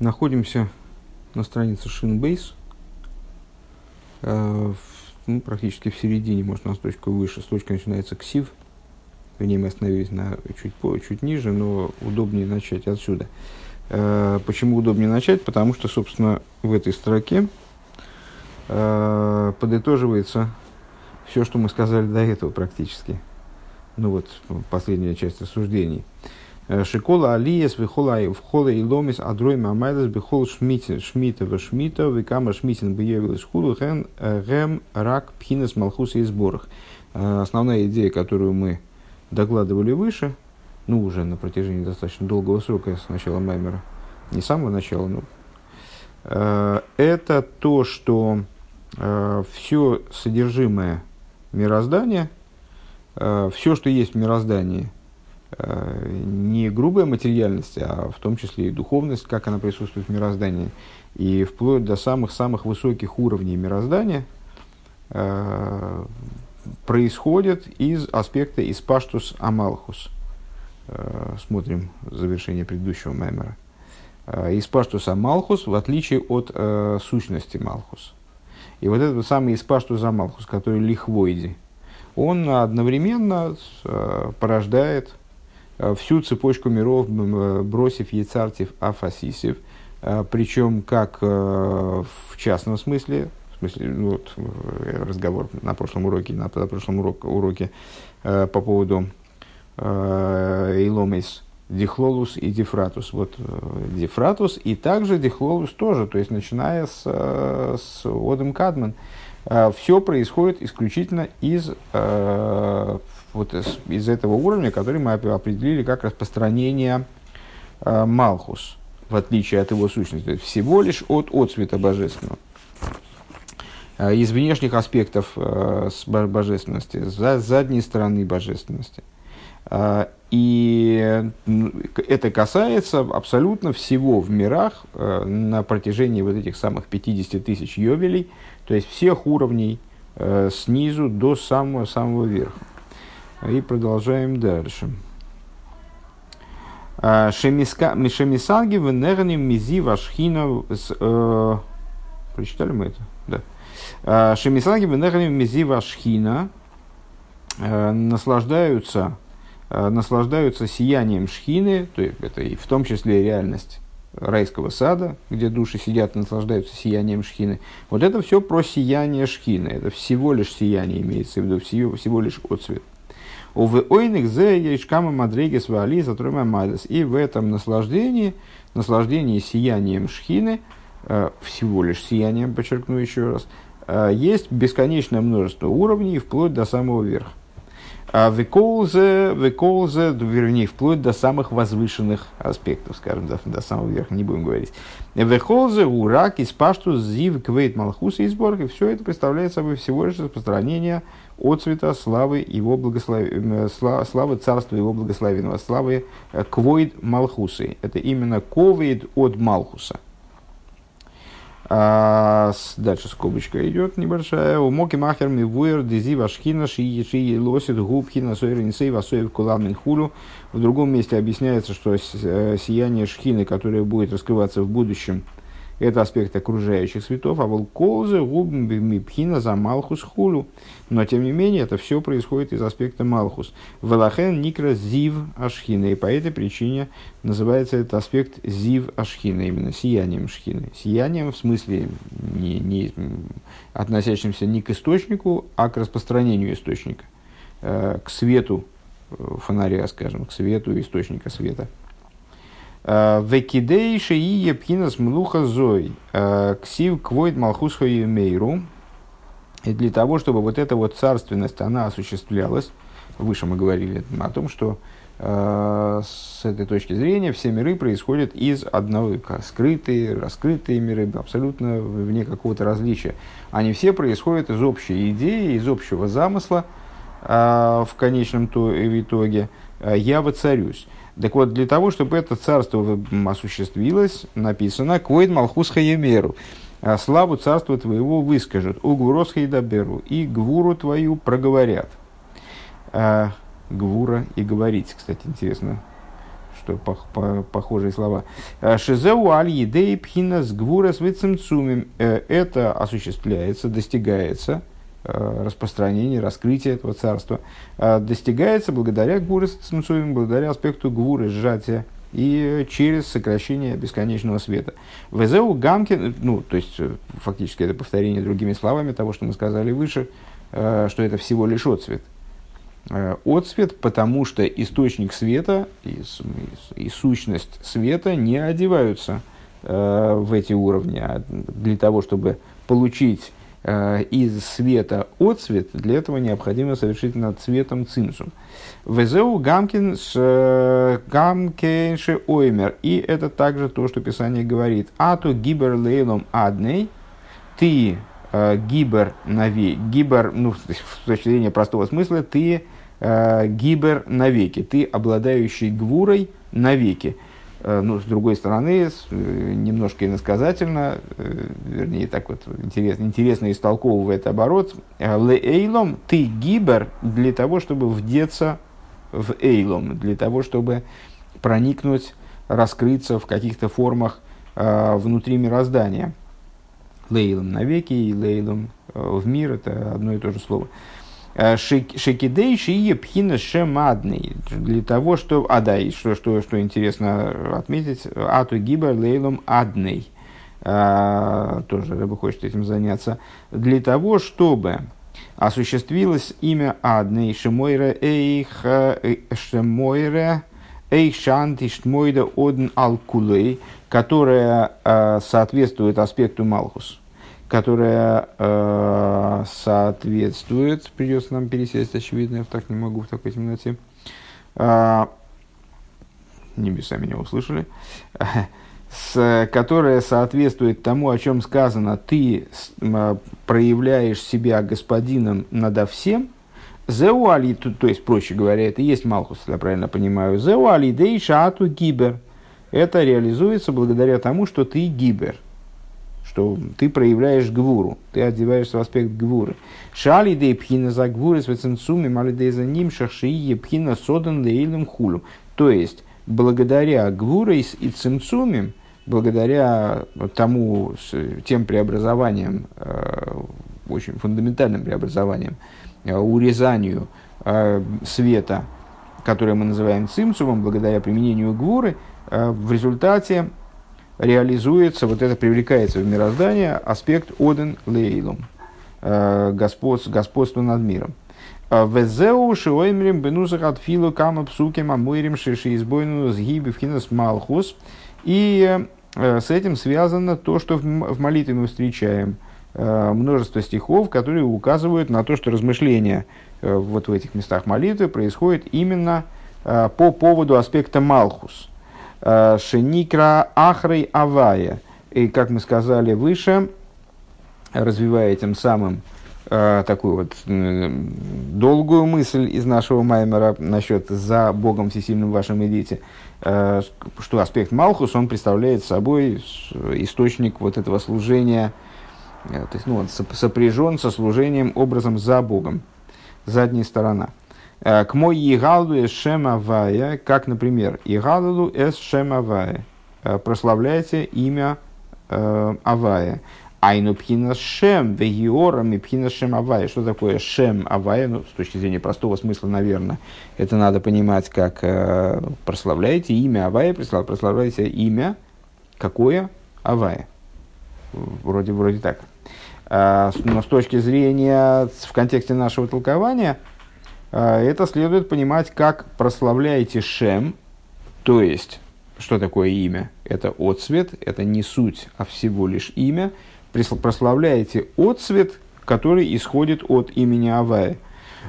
Находимся на странице Шинбейс, э, ну, практически в середине, может, на строчку выше. Строчка начинается ксив. В ней мы остановились на, чуть, чуть ниже, но удобнее начать отсюда. Э, почему удобнее начать? Потому что, собственно, в этой строке э, подытоживается все, что мы сказали до этого практически. Ну вот, последняя часть рассуждений. Э, Шикола алиес вихола и ломис адрой мамайлес бихол шмита шмита викама шмитин бьевил ген гем рак пхинес малхус и сборах. Э, основная идея, которую мы докладывали выше, ну уже на протяжении достаточно долгого срока с начала Маймера, не с самого начала, но э, это то, что все содержимое мироздания, все, что есть в мироздании – Э, не грубая материальность, а в том числе и духовность, как она присутствует в мироздании, и вплоть до самых-самых высоких уровней мироздания, э, происходит из аспекта испаштус амалхус. Э, смотрим завершение предыдущего мемора. Испаштус амалхус в отличие от сущности малхус. И вот этот самый испаштус амалхус, который лихвоиди, он одновременно порождает Э, всю цепочку миров, э, бросив Ецартив Афасисев, э, причем как в частном смысле, в смысле, ну, вот, разговор на прошлом уроке, на, прошлом урок, уроке по поводу Иломис Дихлолус и Дифратус. Вот Дифратус и также Дихлолус тоже, то есть начиная с, с Одем Кадман. Все происходит исключительно из вот из, из этого уровня, который мы определили как распространение э, Малхус, в отличие от его сущности, всего лишь от отцвета божественного. Э, из внешних аспектов э, божественности, с задней стороны божественности. И это касается абсолютно всего в мирах на протяжении вот этих самых 50 тысяч йовелей, то есть всех уровней снизу до самого-самого верха. И продолжаем дальше. А, Шемисанги в Нерни Мизи Вашхина. Э, прочитали мы это? Да. А, Шемисанги в Нерни Мизи Вашхина э, наслаждаются, э, наслаждаются сиянием шхины, то есть это и в том числе реальность райского сада, где души сидят и наслаждаются сиянием шхины. Вот это все про сияние шхины. Это всего лишь сияние имеется в виду, всего, всего лишь отцвет. Увы ойник зе ейшкама мадрегес вали затрума мадес. И в этом наслаждении, наслаждении сиянием шхины, э, всего лишь сиянием, подчеркну еще раз, э, есть бесконечное множество уровней, вплоть до самого верха. А Веколзе, веколзе, вернее, вплоть до самых возвышенных аспектов, скажем, до, до самого верха, не будем говорить. Веколзе, урак, испашту, зив, квейт, малхус и сборг, все это представляет собой всего лишь распространение от цвета славы его благословения, славы царства его благословенного, славы э, квоид малхусы. Это именно ковид от малхуса. А, дальше скобочка идет небольшая. У моки махер мивуэр дези вашхина шии шии лосит губхина сойренсей васоев кулан хулю. В другом месте объясняется, что э, сияние шхины, которое будет раскрываться в будущем, это аспект окружающих светов, а волколзы губмипхина за малхус хулу. Но, тем не менее, это все происходит из аспекта малхус. Велахен никра зив ашхина. И по этой причине называется этот аспект зив ашхина, именно сиянием шхины. Сиянием в смысле не, не относящимся не к источнику, а к распространению источника, э, к свету фонаря, скажем, к свету источника света. Векидейши и епхинас млуха зой. Ксив квойд малхусха мейру. И для того, чтобы вот эта вот царственность, она осуществлялась, выше мы говорили о том, что э, с этой точки зрения все миры происходят из одного, скрытые, раскрытые миры, абсолютно вне какого-то различия. Они все происходят из общей идеи, из общего замысла э, в конечном итоге «я воцарюсь». Так вот, для того, чтобы это царство осуществилось, написано «Квойд Малхус Хаемеру» «А славу царства твоего выскажут, у гвурос Хайдаберу, и гвуру твою проговорят». А, гвура и говорить, кстати, интересно, что по, по, похожие слова. Шизеу аль едей пхинас гвурас вицемцумим. Это осуществляется, достигается, распространение, раскрытие этого царства, достигается благодаря гвурас вицемцумим, благодаря аспекту гвуры, сжатия и через сокращение бесконечного света. Везеу Гамкин, ну, то есть, фактически это повторение другими словами того, что мы сказали выше, что это всего лишь отцвет. Отцвет, потому что источник света и, и сущность света не одеваются в эти уровни. А для того, чтобы получить Э, из света отцвет, для этого необходимо совершить над цветом цимсум. Везеу гамкин с э, гамкенши оймер. И это также то, что Писание говорит. А то гибер лейлом адней, ты э, гибер навеки, гибер, ну, с точки зрения простого смысла, ты э, гибер навеки, ты обладающий гвурой навеки. Э, ну, с другой стороны, э, немножко иносказательно, э, вернее, так вот интересно, интересно истолковывает оборот, лейлом ты гибер для того, чтобы вдеться в эйлом, для того, чтобы проникнуть, раскрыться в каких-то формах внутри мироздания. Лейлом навеки и лейлом в мир – это одно и то же слово. Э, Шекидей шие пхина шемадный. Для того, что... А, да, и что, что, что интересно отметить. Ату гиба лейлом адный. А, тоже Рыба хочет этим заняться. Для того, чтобы осуществилось имя адный Шемойра Эйх э, Шемойра Эйх Шанти Штмойда Одн Алкулей, которая соответствует аспекту Малхус которая э, соответствует, придется нам пересесть, очевидно, я так не могу в такой темноте. Э, небеса меня услышали. С, которая соответствует тому, о чем сказано, ты проявляешь себя господином надо всем, Зеуали, то, то есть, проще говоря, это и есть Малхус, я правильно понимаю. Зеуали дей шату гибер. Это реализуется благодаря тому, что ты гибер что ты проявляешь гвуру, ты одеваешься в аспект гвуры. Шали де пхина за гвуры с веценцуми, мали де за ним шахшии пхина содан лейлем хулю. То есть, благодаря гвуре и цимцумим, благодаря тому, тем преобразованиям, э, очень фундаментальным преобразованиям, э, урезанию э, света, которое мы называем цимцумом, благодаря применению гвуры, в результате реализуется, вот это привлекается в мироздание аспект Оден Лейлом, э, господ, господство над миром. А Везеу шиоймрим бенузах от филу кама псуким амуирим шиши избойну сгиби в малхус. И э, с этим связано то, что в молитве мы встречаем э, множество стихов, которые указывают на то, что размышления вот в этих местах молитвы происходит именно по поводу аспекта Малхус – Шеникра Ахрей Авая. И, как мы сказали выше, развивая этим самым э, такую вот э, долгую мысль из нашего Маймера насчет «за Богом всесильным вашим идите», э, что аспект Малхус, он представляет собой источник вот этого служения, э, то есть ну, он сопряжен со служением образом «за Богом», задняя сторона – Э, к мой Игалу эс Шемавая, как, например, Игалу эс Шемавая. Э, прославляйте имя э, Авая. Айну пхина шем, вегиорам и пхина шем авая. Что такое шем авая? Ну, с точки зрения простого смысла, наверное, это надо понимать как э, прославляете имя авая, прославляете имя какое авая. Вроде, вроде так. Э, но с точки зрения, в контексте нашего толкования, а, это следует понимать как прославляете Шем, то есть, что такое имя? Это отцвет, это не суть, а всего лишь имя. Прославляете отцвет, который исходит от имени Авая.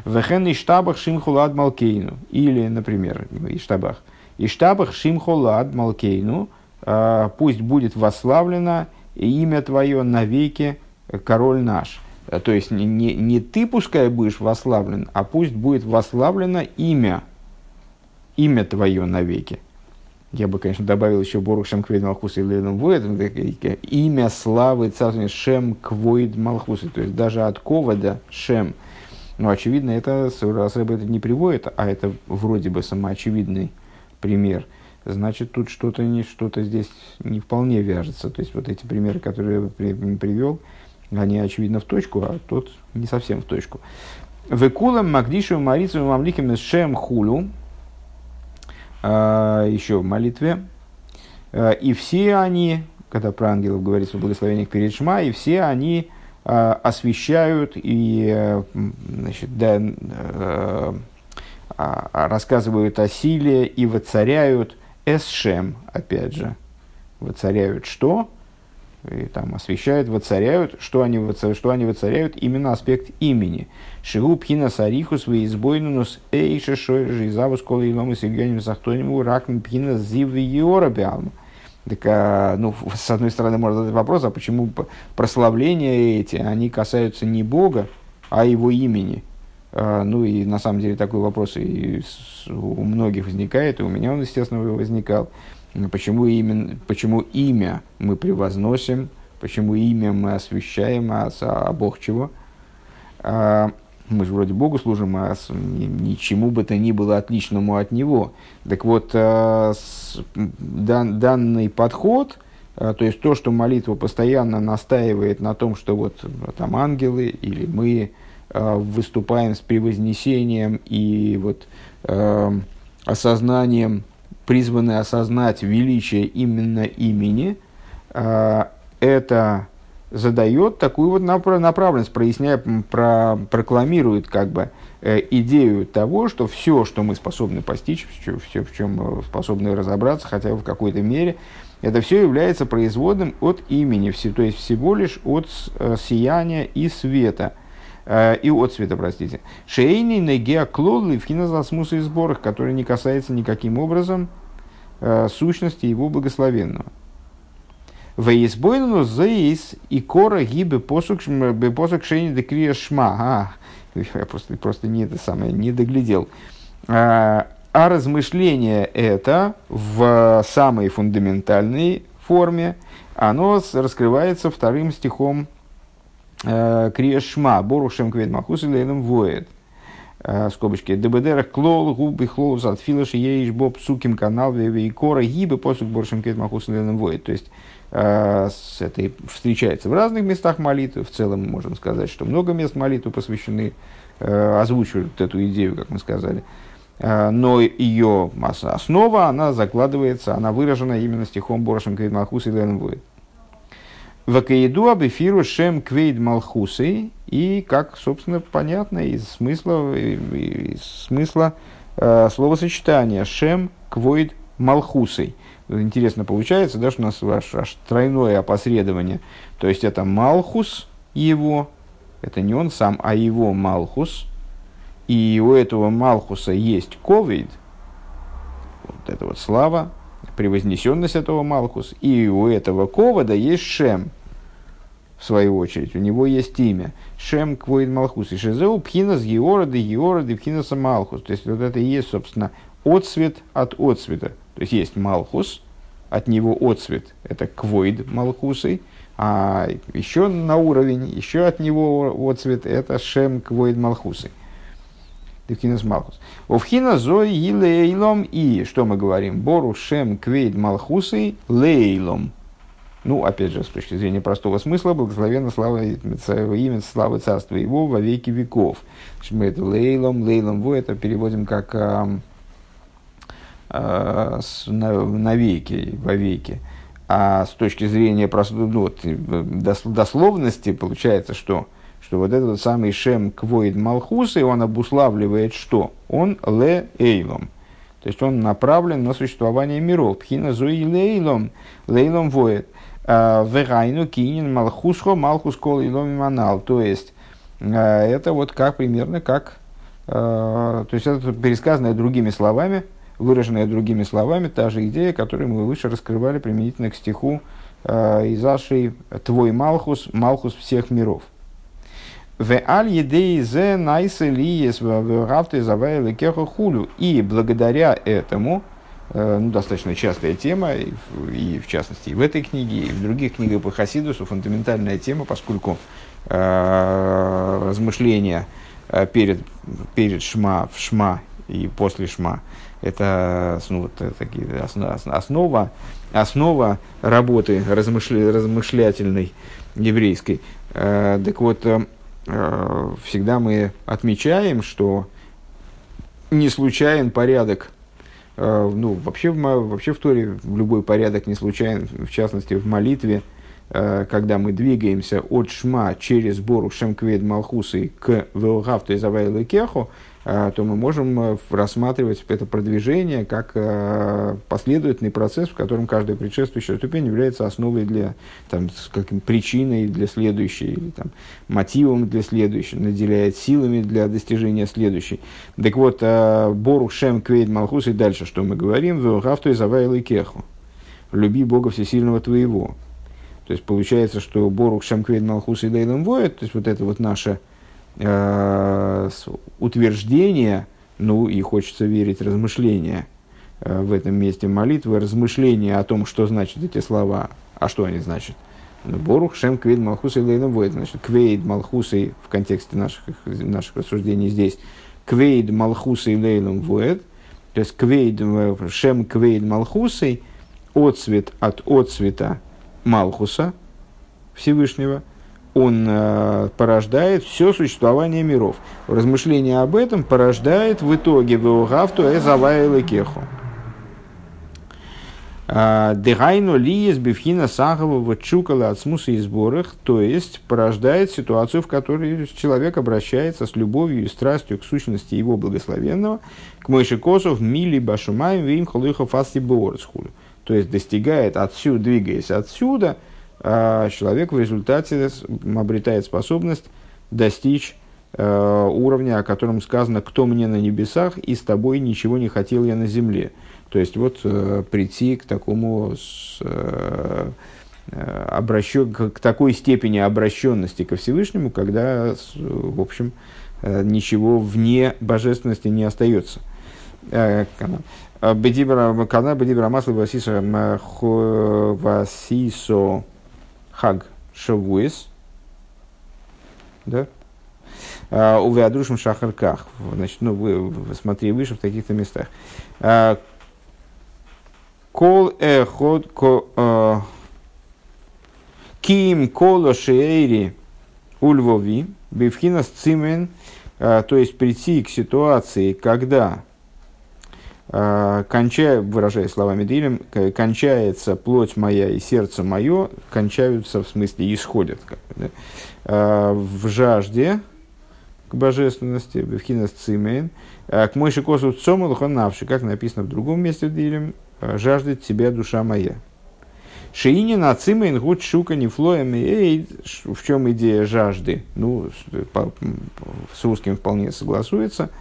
Вехен иштабах шимхулад малкейну. Или, например, иштабах. Иштабах шимхулад малкейну. А, пусть будет восславлено имя твое навеки, король наш. То есть не, не, не ты пускай будешь вославлен, а пусть будет вославлено имя, имя твое навеки. Я бы, конечно, добавил еще Борух Шем Квейд Малхус и Лейном имя славы царствия Шем Квойд Малхус. То есть даже от Ковода Шем. Но очевидно, это раз это не приводит, а это вроде бы самоочевидный пример значит тут что-то не что-то здесь не вполне вяжется. То есть вот эти примеры, которые я при, привел, они очевидно в точку, а тот не совсем в точку. Векулам Магдишу Марицу Мамликим Шем Хулю, а, еще в молитве, а, и все они, когда про ангелов говорится в благословениях перед Шма, и все они а, освещают и э, значит, да, э, рассказывают о силе и воцаряют эсшем, опять же, воцаряют что? И там освещают, воцаряют, что они, воцаряют, что они воцаряют, именно аспект имени. Шигу пхина сарихус веизбойнунус эйша шойржи завус кола илом и сигеним захтониму ракм пхина зив биалма. Так, а, ну, с одной стороны, можно задать вопрос, а почему прославления эти, они касаются не Бога, а его имени? А, ну и на самом деле такой вопрос и у многих возникает, и у меня он, естественно, возникал. Почему, именно, почему имя мы превозносим, почему имя мы освящаем, а, а Бог чего? А, мы же вроде Богу служим, а ничему бы то ни было отличному от Него. Так вот, а, дан, данный подход, а, то есть то, что молитва постоянно настаивает на том, что вот там ангелы или мы а, выступаем с превознесением и вот осознанием призваны осознать величие именно имени, а, это задает такую вот направленность, проясняя, про, прокламирует как бы э, идею того, что все, что мы способны постичь, все, в чем способны разобраться, хотя бы в какой-то мере, это все является производным от имени, то есть всего лишь от э, сияния и света – э, и от света, простите. Шейный негеа клолы в хинозасмуса и сборах, который не касается никаким образом э, сущности его благословенного. Вейсбойну заис и кора гибы посук шейни декрия шма. А, я просто, просто не это самое, не доглядел. А, а размышление это в самой фундаментальной форме, оно раскрывается вторым стихом Э, Криешма, Борушем Квед Махус и Лейлем Воет. Э, скобочки. ДБДР клол, губы хлол, затфилаш, еиш, боб, суким, канал, веве и кора, гибы, посук Борушем Квед Махус и Лейлем Воет. То есть, э, с этой встречается в разных местах молитвы. В целом, можем сказать, что много мест молитвы посвящены, озвучивают эту идею, как мы сказали. Но ее основа, она закладывается, она выражена именно стихом Боршем Квед Махус и Воет. Вакаиду абифиру шем квейд малхусы и как, собственно, понятно из смысла, из смысла э, словосочетания шем квойд малхусой. Интересно получается, да, что у нас аж, аж тройное опосредование. То есть это малхус его, это не он сам, а его малхус. И у этого малхуса есть ковид, вот это вот слава, превознесенность этого Малхус. И у этого Ковода есть Шем, в свою очередь. У него есть имя. Шем Квоид Малхус. И Шезеу Пхинас Геороды, Геороды Пхинаса Малхус. То есть, вот это и есть, собственно, отцвет от отцвета. То есть, есть Малхус, от него отцвет. Это Квоид Малхусой. А еще на уровень, еще от него отцвет, это Шем Квоид Малхусой. Девкинас Малхус. Овхина зой и лейлом. И что мы говорим? Бору шем квейд малхусой лейлом. Ну, опять же, с точки зрения простого смысла, благословенно слава имя, славы царства его во веки веков. Мы это лейлом, лейлом во это переводим как а, а, с, на, на веки, во веки. А с точки зрения простой, ну, вот, дословности получается, что что вот этот самый Шем Квоид Малхус, и он обуславливает что? Он ле эйлом. То есть он направлен на существование миров. Пхина зуи лейлом, лейлом воет. А, Вегайну кинин малхусхо малхус кол илом манал. То есть а, это вот как примерно как, а, то есть это пересказанное другими словами, выраженная другими словами, та же идея, которую мы выше раскрывали применительно к стиху из Аши «Твой Малхус, Малхус всех миров». В аль едей зе найсе лиес в завайли кехо хулю. И благодаря этому, э, ну, достаточно частая тема, и, и в частности и в этой книге, и в других книгах по Хасидусу, фундаментальная тема, поскольку э, размышления э, перед, перед Шма, в Шма и после Шма, это ну, вот, такие, основа, основа работы размышля, размышлятельной еврейской. Так вот, всегда мы отмечаем, что не случайен порядок. Ну, вообще, вообще в Торе любой порядок не случайен, в частности, в молитве, когда мы двигаемся от Шма через Бору Шемквед Малхусы к Велгавту и Завайлу Кеху, то мы можем э, рассматривать это продвижение как э, последовательный процесс, в котором каждая предшествующая ступень является основой для, там, каким, причиной для следующей, там, мотивом для следующей, наделяет силами для достижения следующей. Так вот, э, Борух Шем Квейд Малхус и дальше, что мы говорим, Вилхавту и Завайл и Кеху. Люби Бога Всесильного твоего. То есть получается, что Борух Шем Квейд Малхус и Дейлем Воет, то есть вот это вот наше э, утверждение, ну и хочется верить размышления э, в этом месте молитвы, размышления о том, что значат эти слова, а что они значат. Ну, Борух Шем Квейд Малхус и Лейном Воет. Значит, Квейд Малхус и в контексте наших, наших рассуждений здесь. Квейд Малхус и Лейном Воет. То есть Квейд, э, Шем Квейд Малхусой, отцвет от отцвета Малхуса Всевышнего – он э, порождает все существование миров. Размышление об этом порождает в итоге Веугавту Эзавайла Кеху. А, Дегайну лиес бифхина сахова чукала от смуса и сборах, то есть порождает ситуацию, в которой человек обращается с любовью и страстью к сущности его благословенного, к Мойши Косов, Мили Башумаем, Вим Холыхов Аси То есть достигает отсюда, двигаясь отсюда, человек в результате обретает способность достичь э, уровня, о котором сказано, кто мне на небесах, и с тобой ничего не хотел я на земле. То есть вот э, прийти к такому с, э, обращен, к такой степени обращенности ко Всевышнему, когда, в общем, ничего вне божественности не остается. Бедибра, Бедибра Масло Васисо Хаг Шавуис, да, а, у Веадрушим Шахарках. Значит, ну, вы, смотри выше в таких-то местах. А, кол эход а, ким коло шеэри ульвови бифхинас цимен, то есть прийти к ситуации, когда кончая, выражая словами Дилем, кончается плоть моя и сердце мое, кончаются, в смысле, исходят да? А, в жажде к божественности, в хинас цимейн, а, к мойши косу цому навши, как написано в другом месте Дилем, жаждет тебя душа моя. Шиини на цимейн гуд шука не флоем и в чем идея жажды? Ну, с русским вполне согласуется –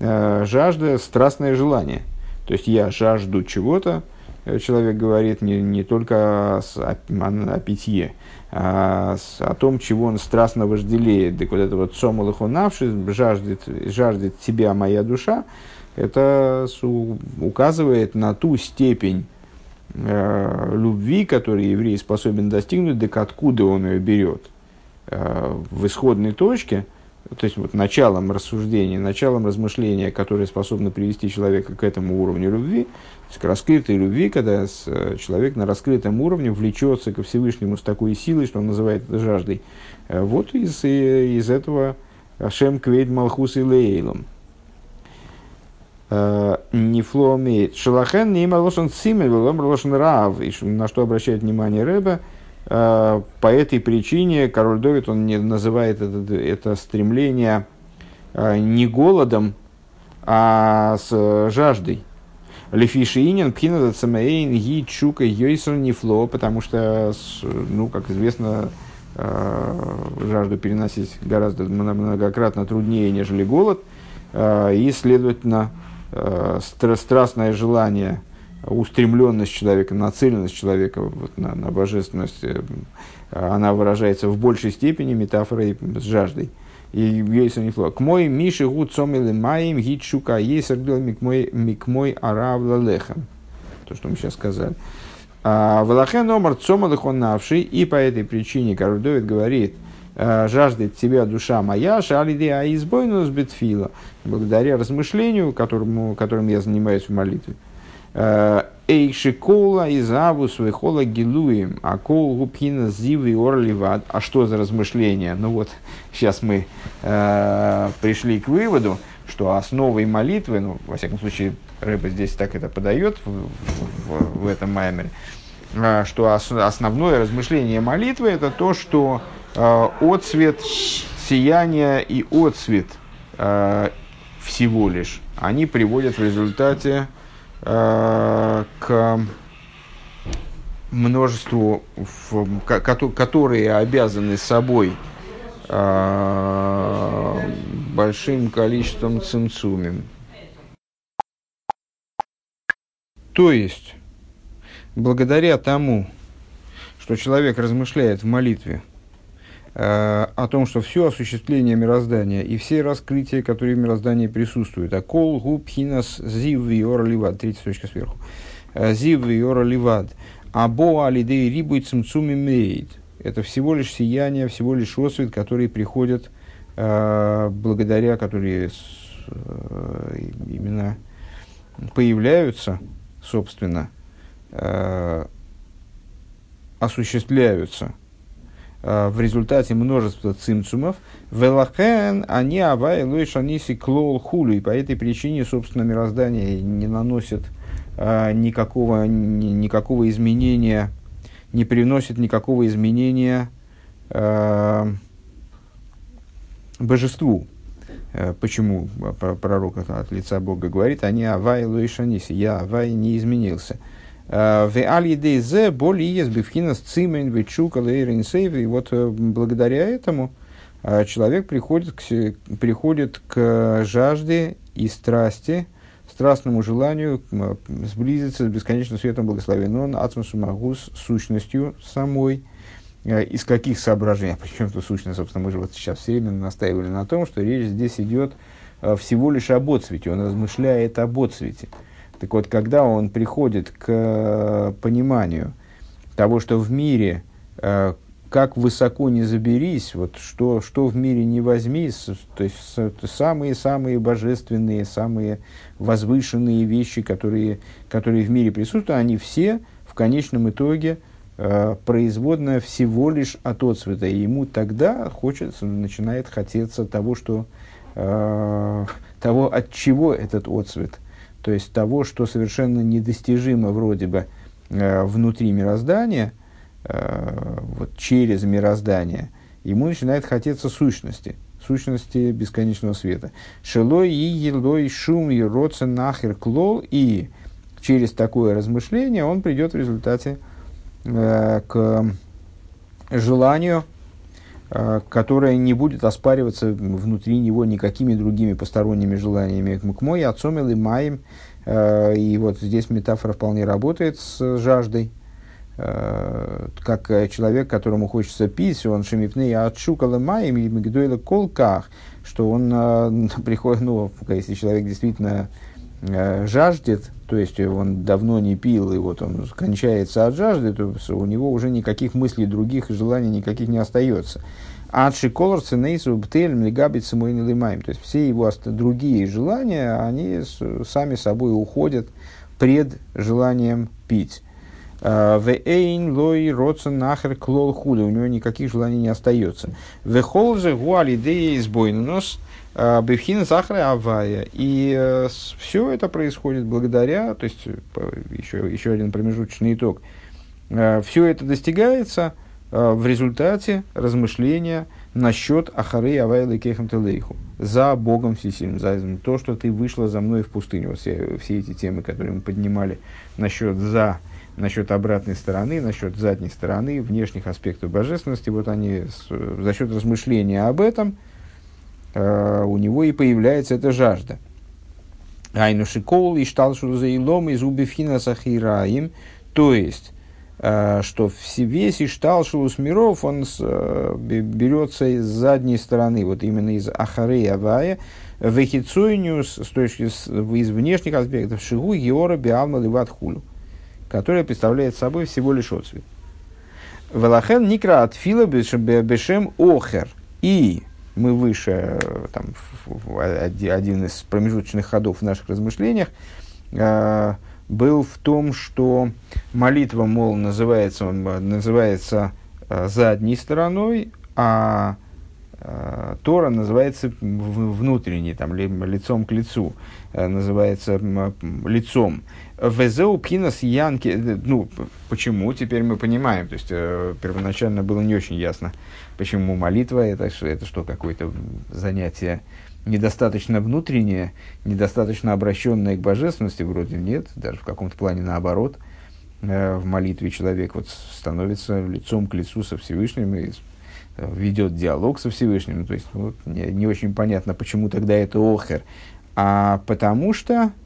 жажда, страстное желание. То есть я жажду чего-то, э, человек говорит не, не только о, о, о питье, а о том, чего он страстно вожделеет. Так вот это вот сомалахунавши, жаждет, жаждет тебя моя душа, это указывает на ту степень э, любви, которую еврей способен достигнуть, так откуда он ее берет. Э, в исходной точке – то есть вот началом рассуждения, началом размышления, которое способно привести человека к этому уровню любви, то есть к раскрытой любви, когда э, человек на раскрытом уровне влечется ко Всевышнему с такой силой, что он называет это жаждой. Э, вот из, э, из этого Ашем Квейд Малхус и Лейлом. Нефло имеет. Шалахен не имел лошен цимель, лошен рав. На что обращает внимание Рэба – по этой причине король Довид, он не называет это, это стремление э, не голодом, а с жаждой. Лефишиинин, пхина цамаэйн, ги чука йойсер нефло, потому что, ну, как известно, э, жажду переносить гораздо многократно труднее, нежели голод, и, следовательно, страстное желание – устремленность человека, нацеленность человека вот, на, на божественность, э, она выражается в большей степени метафорой с жаждой. И есть не фло. К мой миши гуд сомили маим гитшука есер микмой аравла лехем. То, что мы сейчас сказали. А, Валахен омар цомалыхон навший, и по этой причине Давид говорит, э, жаждет тебя душа моя, шалиди аизбойнус битфила, благодаря размышлению, которому, которым я занимаюсь в молитве. Э, Эйшикола из авус вехола гилуем, а кол губхина зивы орливад. А что за размышления? Ну вот, сейчас мы э, пришли к выводу, что основой молитвы, ну, во всяком случае, Рэба здесь так это подает в, в, в этом маймере, э, что ос, основное размышление молитвы это то, что э, отцвет сияния и отцвет э, всего лишь, они приводят в результате к множеству, которые обязаны собой э, большим количеством цинцумим. То есть, благодаря тому, что человек размышляет в молитве э, о том, что все осуществление мироздания и все раскрытия, которые в мироздании присутствуют, а кол губ хинас зив виора ливад, третья точка сверху, э, зив виора ливад, або алидей рибуй цимцуми мейд, это всего лишь сияние, всего лишь освет, который приходит э, благодаря, которые э, именно появляются, собственно, э, осуществляются – Э, в результате множества цимцумов, велахен они авай лойш аниси клол хулю, и по этой причине, собственно, мироздание не наносит а, никакого, ни, никакого изменения, не приносит никакого изменения а, божеству. Почему пророк от лица Бога говорит, они авай лойш аниси, я авай не изменился. Э, в аль более есть бифхина с цимен вечука И вот э, благодаря этому э, человек приходит к, приходит к жажде и страсти, страстному желанию сблизиться с бесконечным светом благословенным, ацмусу магус, сущностью самой, из каких соображений, причем тут сущность, собственно, мы же вот сейчас все время настаивали на том, что речь здесь идет всего лишь об отцвете, он размышляет об отцвете. Так вот, когда он приходит к э, пониманию того, что в мире, э, как высоко не заберись, вот что, что в мире не возьми, то есть самые-самые божественные, самые возвышенные вещи, которые, которые в мире присутствуют, они все в конечном итоге э, производная всего лишь от отцвета. И ему тогда хочется, начинает хотеться того, что, того, от чего этот отцвет – то есть того, что совершенно недостижимо вроде бы э, внутри мироздания, э, вот через мироздание, ему начинает хотеться сущности, сущности бесконечного света. Шелой и елой шум и роца нахер клол, и через такое размышление он придет в результате э, к желанию которая не будет оспариваться внутри него никакими другими посторонними желаниями. К мой отцом или маем, э, и вот здесь метафора вполне работает с жаждой, э, как человек, которому хочется пить, он шемипней отшукала маем и мигдуэла колках, что он приходит, ну, если человек действительно жаждет, то есть он давно не пил, и вот он кончается от жажды, то у него уже никаких мыслей других и желаний никаких не остается. Адши колор ценейсу бтель млигабит самой лимаем. То есть все его другие желания, они сами собой уходят пред желанием пить. А, Вейн лой роцен нахер клол худа. У него никаких желаний не остается. Вехол же гуали дея избойнос. А, Бевхин Захара Авая. И э, все это происходит благодаря, то есть еще, еще один промежуточный итог, э, все это достигается э, в результате размышления насчет Ахары Авайла Кехам Телейху, за Богом Всесильным, за то, что ты вышла за мной в пустыню. Вот все, все эти темы, которые мы поднимали насчет за, насчет обратной стороны, насчет задней стороны, внешних аспектов божественности, вот они за счет размышления об этом – Э, у него и появляется эта жажда. Айну шикол и шталшу за илом из убифхина сахираим, то есть, э, что весь Ишталшулус миров, он э, берется из задней стороны, вот именно из Ахары Авая, Вехицуйниус, с точки из внешних аспектов, Шигу, Геора, Биалма, Ливат, Хулю, которая представляет собой всего лишь отцвет. Велахен никра от фила бешем охер. И мы выше, там, один из промежуточных ходов в наших размышлениях, э, был в том, что молитва, мол, называется, называется э, задней стороной, а э, Тора называется внутренней, там, лицом к лицу, называется лицом. Везеу пхинас янки. Ну, почему? Теперь мы понимаем. То есть, э, первоначально было не очень ясно, почему молитва это, это что, какое-то занятие недостаточно внутреннее, недостаточно обращенное к божественности, вроде нет, даже в каком-то плане наоборот. Э, в молитве человек вот становится лицом к лицу со Всевышним и э, ведет диалог со Всевышним. То есть, вот, не, не очень понятно, почему тогда это охер. А потому что Э,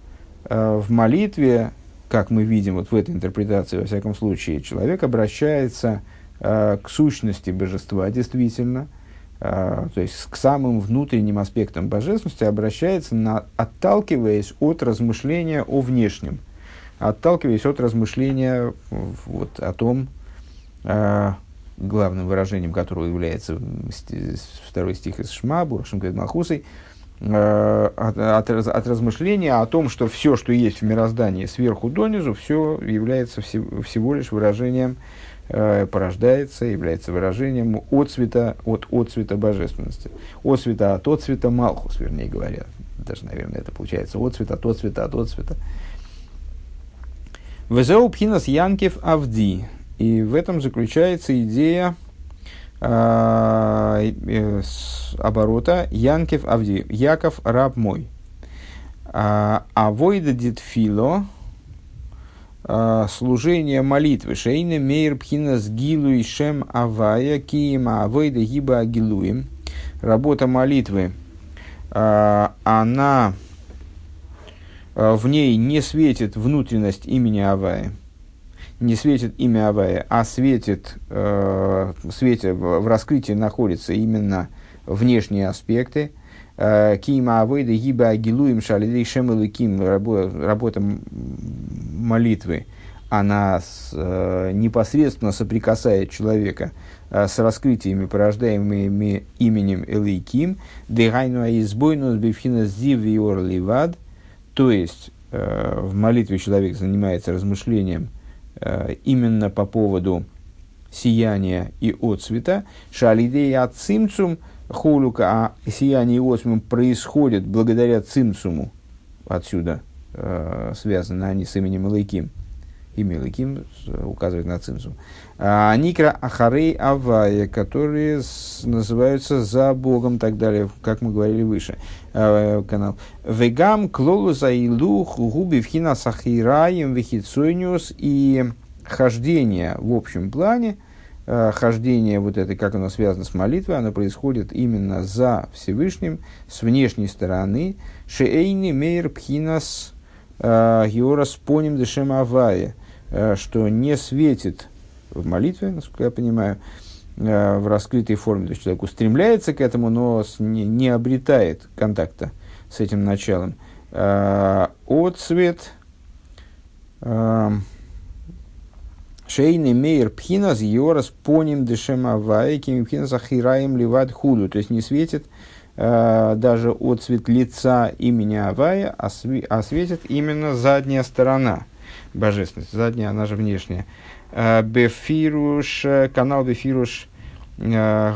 в молитве, как мы видим вот в этой интерпретации, во всяком случае, человек обращается э, к сущности божества действительно, э, то есть к самым внутренним аспектам божественности обращается, на, отталкиваясь от размышления о внешнем, отталкиваясь от размышления вот, о том, главным выражением которого является второй стих из Шма, Бурашим Махусой, Э, от, от, от размышления о том, что все, что есть в мироздании сверху донизу, все является всего, всего лишь выражением, э, порождается, является выражением отцвета от отцвета божественности. Отцвета от отцвета Малхус, вернее говоря. Даже, наверное, это получается отцвет от отцвета от отцвета. Везеу пхинас Янкев Авди. И в этом заключается идея а, э, оборота Янкев Авди, Яков раб мой. А войда дитфило, а, служение молитвы, шейна мейр пхинас гилу и шем авая, киема авойда гиба агилуем. Работа молитвы, она в ней не светит внутренность имени Авая не светит имя Авая, а светит, э, в свете, в, раскрытии находятся именно внешние аспекты. Э, Кима Авойда Гиба Агилуем Шалидей Шемелуким, работа молитвы, она с, э, непосредственно соприкасает человека э, с раскрытиями, порождаемыми именем Элейким, Дегайну Аизбойнус Бифхина Зив Ливад, то есть э, в молитве человек занимается размышлением именно по поводу сияния и отцвета. Шалидея от цимцум холюка, а сияние и отцвет происходит благодаря цимцуму. Отсюда э, связаны они с именем Илайким. Имя Илайким указывает на цимцум. А, Никра Ахарей Авая, которые с, называются за Богом, так далее, как мы говорили выше. Э, канал. Вегам клолу заилух губи вхина сахираем вихицойниус и хождение в общем плане, э, хождение вот это, как оно связано с молитвой, оно происходит именно за Всевышним, с внешней стороны. Шеэйни мейр пхинас э, георас поним дешем авая, что не светит в молитве, насколько я понимаю, в раскрытой форме. То есть человек устремляется к этому, но не, не обретает контакта с этим началом. Отцвет Шейный мейер пхинас йорас поним дешем авайким пхинас ахираем ливад худу. То есть не светит э, даже от цвет лица имени Авая, а, а светит именно задняя сторона божественности. Задняя, она же внешняя. Э, бефируш, канал Бефируш э,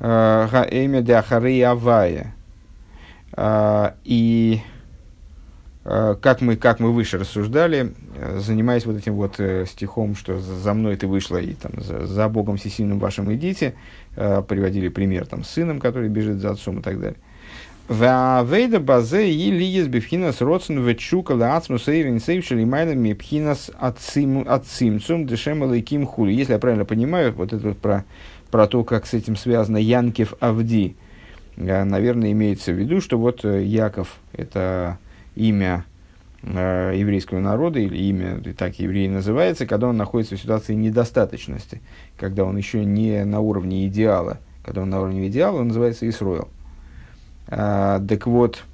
э, гаэме де ахары Авая. И как мы, как мы выше рассуждали, занимаясь вот этим вот э, стихом, что за мной ты вышла и там за, за Богом всесильным вашим идите, э, приводили пример там с сыном, который бежит за отцом и так далее. Вейда базе и лиес бифхинас родсен ветшука лаацму сейрин сейвшили майлами пхинас ацимцум дешем лейким хули. Если я правильно понимаю, вот это вот про, про то, как с этим связано Янкев Авди, э, наверное, имеется в виду, что вот Яков – это имя Э, еврейского народа, или имя так еврей называется, когда он находится в ситуации недостаточности, когда он еще не на уровне идеала. Когда он на уровне идеала, он называется Исроил. А, так вот,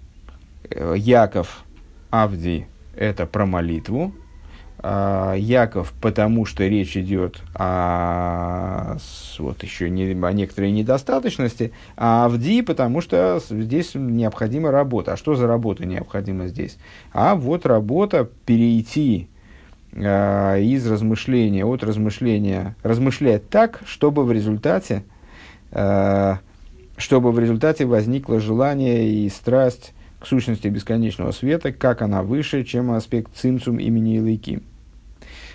э, Яков Авди – это про молитву, а, Яков, потому что речь идет о, вот еще не, о некоторой недостаточности, а Авди, потому что здесь необходима работа. А что за работа необходима здесь? А вот работа перейти э, из размышления, от размышления, размышлять так, чтобы в результате, э, чтобы в результате возникло желание и страсть к сущности бесконечного света, как она выше, чем аспект цимцум имени Илайким.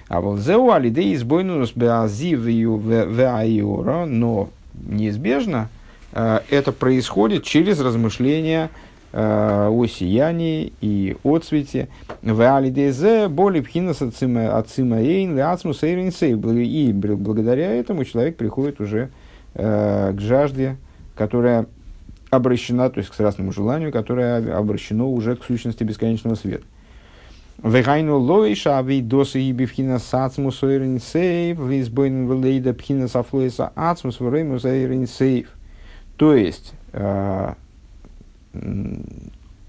А вот зеу алидей избойнус беазивию веайора, но неизбежно э, это происходит через размышления э, о сиянии и о цвете. Веалидезе боли пхинас ацимаэйн леацмус И благодаря этому человек приходит уже э, к жажде, которая обращена, то есть к страстному желанию, которое обращено уже к сущности бесконечного света. Вегайну лоиша ави досы и бифхина сацмус ойрин сейв, лизбойн велейда пхина сафлоиса ацмус вреймус ойрин сейв. То есть, э,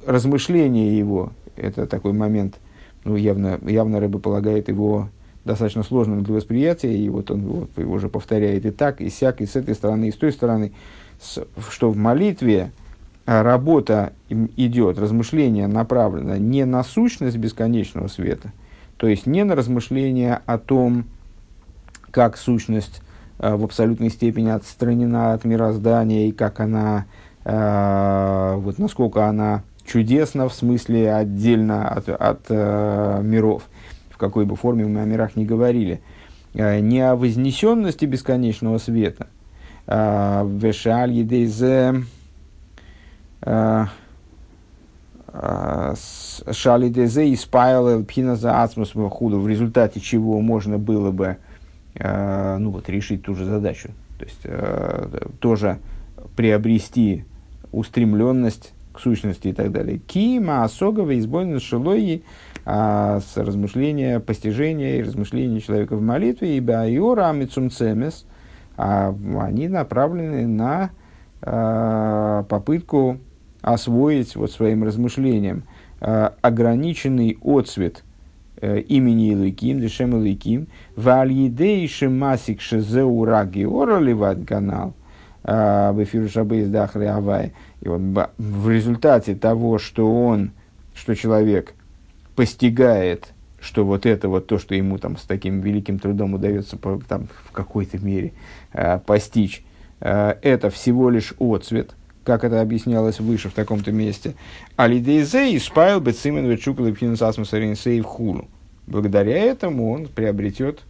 размышление его, это такой момент, ну, явно, явно рыба полагает его достаточно сложным для восприятия, и вот он вот, его уже повторяет и так, и сяк, и с этой стороны, и с той стороны что в молитве а, работа идет, размышление направлено не на сущность бесконечного света, то есть не на размышление о том, как сущность а, в абсолютной степени отстранена от мироздания и как она, а, вот насколько она чудесна в смысле отдельно от, от миров, в какой бы форме мы о мирах не говорили, не о вознесенности бесконечного света – Вешаль едейзе Шалидезе испаял пхина за ацмус худу, в результате чего можно было бы ну, вот, решить ту же задачу. То есть тоже приобрести устремленность к сущности и так далее. Кима, Асогова, Избойна, Шилои, размышления, постижения и размышления человека в молитве, ибо Айора Амицумцемес, а они направлены на э, попытку освоить вот своим размышлением э, ограниченный отцвет э, имени Илыким, Дешем Илыким, Вальидейши Масик Шезеура Геора Леват канал, в эфире Шабейс Дахри Авай. И вот в результате того, что он, что человек постигает что вот это вот то, что ему там с таким великим трудом удается по, там, в какой-то мере э, постичь, э, это всего лишь отцвет, как это объяснялось выше в таком-то месте. Алидейзе испаил бы цимен вечукал и в хулу. Благодаря этому он приобретет,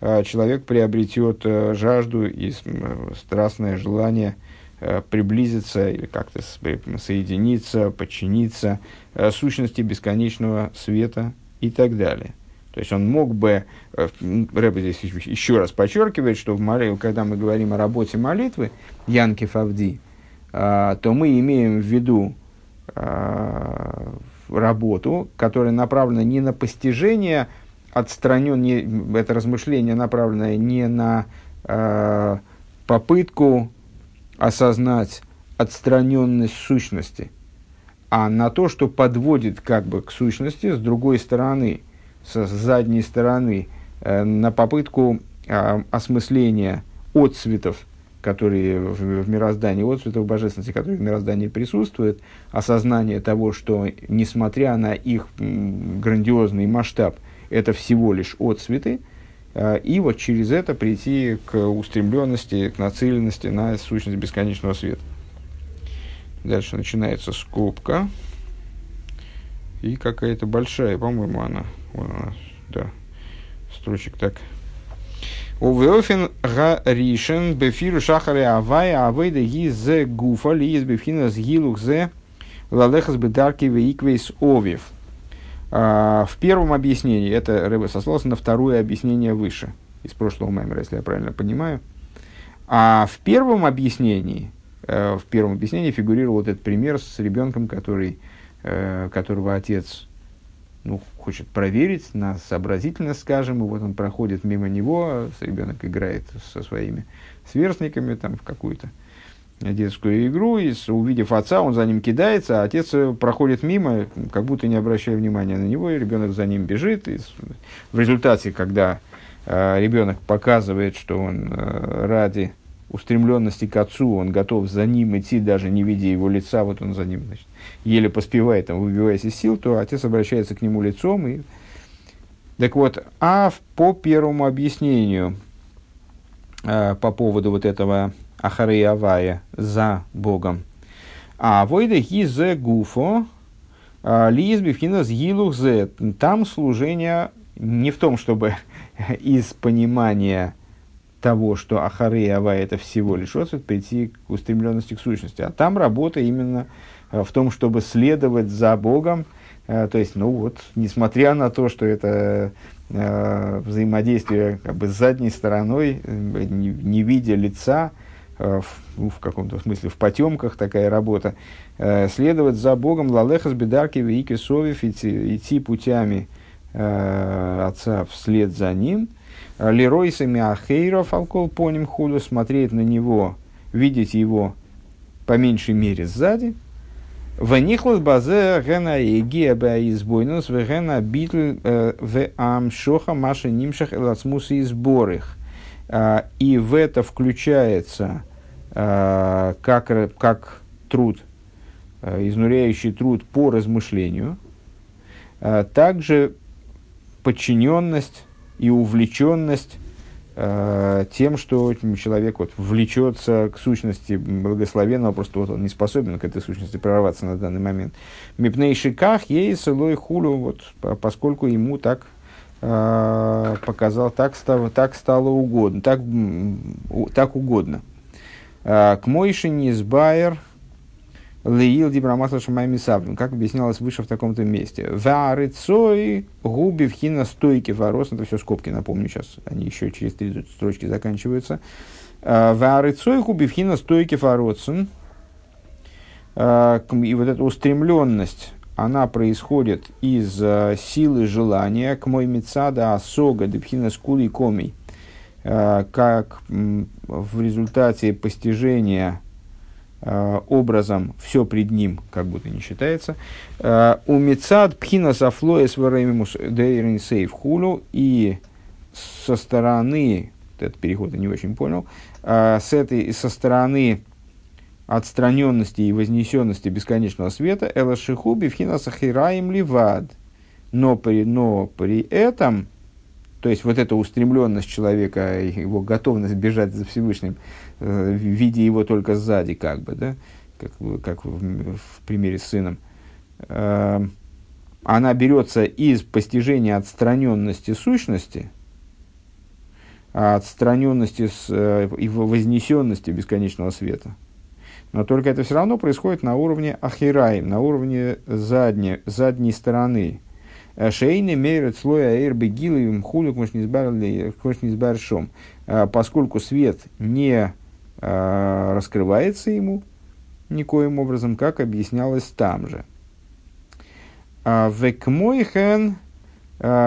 э, человек приобретет э, жажду и э, страстное желание э, приблизиться или как-то соединиться, подчиниться э, сущности бесконечного света и так далее. То есть он мог бы, э, Рэб здесь еще раз подчеркивает, что в молитве, когда мы говорим о работе молитвы, Янки Фавди, а, то мы имеем в виду а, работу, которая направлена не на постижение, отстранен, не, это размышление направленное не на э, попытку осознать отстраненность сущности – а на то, что подводит как бы к сущности с другой стороны, с задней стороны, э, на попытку э, осмысления отцветов, которые в, в мироздании, отцветов божественности, которые в мироздании присутствуют, осознание того, что несмотря на их грандиозный масштаб, это всего лишь отцветы, э, и вот через это прийти к устремленности, к нацеленности на сущность бесконечного света. Дальше начинается скобка. И какая-то большая, по-моему, она. Вон она, да. Строчек так. Увеофен га ришен бефиру шахаре авай авейда ги зе гуфа ли из бефина с гилух зе лалехас бедарки веиквейс овев. А, в первом объяснении, это Рэбе сослался на второе объяснение выше, из прошлого мемора, если я правильно понимаю. А в первом объяснении, в первом объяснении фигурировал вот этот пример с ребенком, который, э, которого отец ну, хочет проверить на сообразительность, скажем, и вот он проходит мимо него, ребенок играет со своими сверстниками там в какую-то детскую игру, и, увидев отца, он за ним кидается, а отец проходит мимо, как будто не обращая внимания на него, и ребенок за ним бежит. И в результате, когда э, ребенок показывает, что он э, ради устремленности к отцу, он готов за ним идти, даже не видя его лица, вот он за ним значит, еле поспевает, там, выбиваясь из сил, то отец обращается к нему лицом. И... Так вот, а по первому объяснению, э, по поводу вот этого Ахары Авая за Богом. А войда хизе гуфо а, лизбивхина гилух зе. Там служение не в том, чтобы из понимания того, что Ахары и Авай это всего лишь отцвет, прийти к устремленности к сущности. А там работа именно а, в том, чтобы следовать за Богом. А, то есть, ну вот, несмотря на то, что это взаимодействие как бы с задней стороной, не, видя лица, Э, в, ну, в каком-то смысле в потемках такая работа, э, следовать за Богом лалехас бедарки вейки совев, идти, идти путями э, отца вслед за ним, леройсами ахейров алкол по ним худу, смотреть на него, видеть его по меньшей мере сзади, Ванихлас базе гена егия бе избойнус в гена битл в амшоха маша нимшах элацмус и сборых. И в это включается Э, как, как труд, э, изнуряющий труд по размышлению, э, также подчиненность и увлеченность тем, что человек вот влечется к сущности благословенного, просто вот он не способен к этой сущности прорваться на данный момент. Мипнейшиках ей сылой хулю, вот, поскольку ему так показал, так стало, так стало угодно, так, так угодно. Э, к Мойши Низбайер Леил Дибрамасла Шамайми Савлин, как объяснялось выше в таком-то месте. Варыцой губи в хина стойки ворос, это все скобки, напомню сейчас, они еще через три строчки заканчиваются. Э, Варыцой губи в хина стойки воросен. Э, и вот эта устремленность, она происходит из силы желания к мой мецада асога дебхина скули комий Э, как в результате постижения э, образом все пред ним, как будто не считается. Э, у Мецад Пхина Сафлоес Варемимус Дейрин Сейф Хулу и со стороны, этот переход я не очень понял, с этой, со стороны отстраненности и вознесенности бесконечного света Эла Шихуби Пхина Сахираим Ливад. Но при, но при этом то есть вот эта устремленность человека, его готовность бежать за Всевышним, э, видя его только сзади, как бы, да, как, как в, в примере с сыном, э, она берется из постижения отстраненности сущности, отстраненности с, э, и вознесенности бесконечного света. Но только это все равно происходит на уровне ахираим, на уровне задней, задней стороны, Шейны мерят слоя эйр бегиловым хулик шом. А, поскольку свет не а, раскрывается ему никоим образом, как объяснялось там же. А, Векмойхен,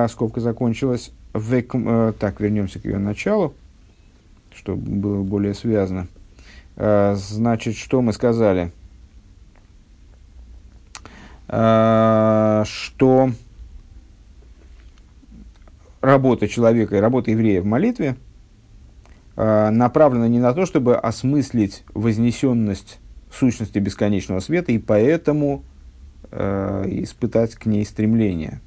скобка закончилась, век, так, вернемся к ее началу, чтобы было более связано. Значит, что мы сказали? Что работа человека и работа еврея в молитве э, направлена не на то, чтобы осмыслить вознесенность сущности бесконечного света и поэтому э, испытать к ней стремление,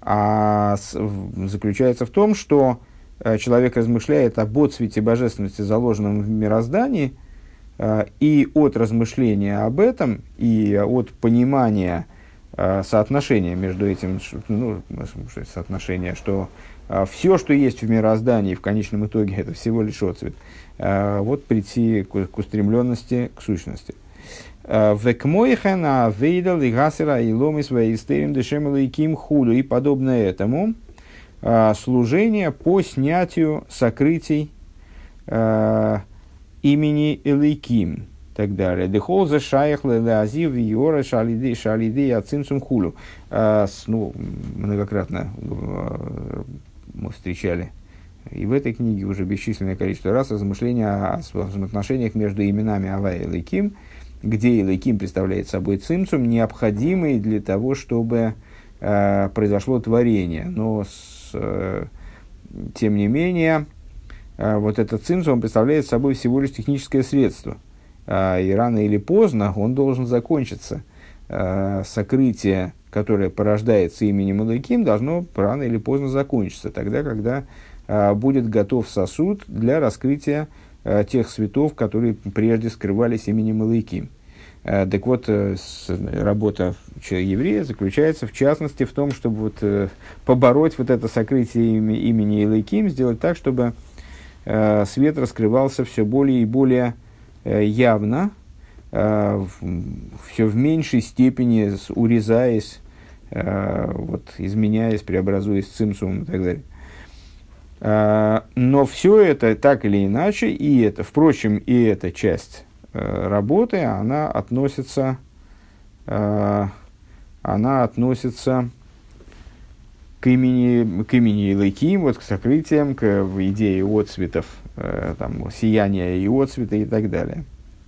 а с, в, заключается в том, что э, человек размышляет об отцвете божественности, заложенном в мироздании, э, и от размышления об этом, и от понимания Э, соотношение между этим, ну, соотношение, что э, все, что есть в мироздании, в конечном итоге, это всего лишь отцвет. Э, вот прийти к, к устремленности, к сущности. Векмойхана вейдал и гасера и ломис вейстерим дешемелу и ким худу. И подобно этому служение по снятию сокрытий имени Элейким так далее. Дехол за шаях леазив йора шалиды шалиды ацинцум хулю. А, ну, многократно мы встречали И в этой книге уже бесчисленное количество раз размышления о взаимоотношениях между именами Ава и Лейким, где Илайким представляет собой цимцум, необходимый для того, чтобы э, произошло творение. Но, с, э, тем не менее, э, вот этот цимцум представляет собой всего лишь техническое средство. Э, и рано или поздно он должен закончиться. Э, сокрытие, которое порождается именем Илайким, должно рано или поздно закончиться. Тогда, когда э, будет готов сосуд для раскрытия Э, тех светов, которые прежде скрывались именем Илайким. Э, так вот, э, работа еврея заключается в частности в том, чтобы вот, побороть вот это сокрытие имени Илайким, сделать так, чтобы свет раскрывался все более и более явно, все в меньшей степени урезаясь, вот, изменяясь, преобразуясь цимсумом и так далее. А, но все это так или иначе, и это, впрочем, и эта часть э, работы, она относится, э, она относится к имени, к имени Илайким, вот к сокрытиям, к идее отцветов, э, там, сияния и отцвета и так далее.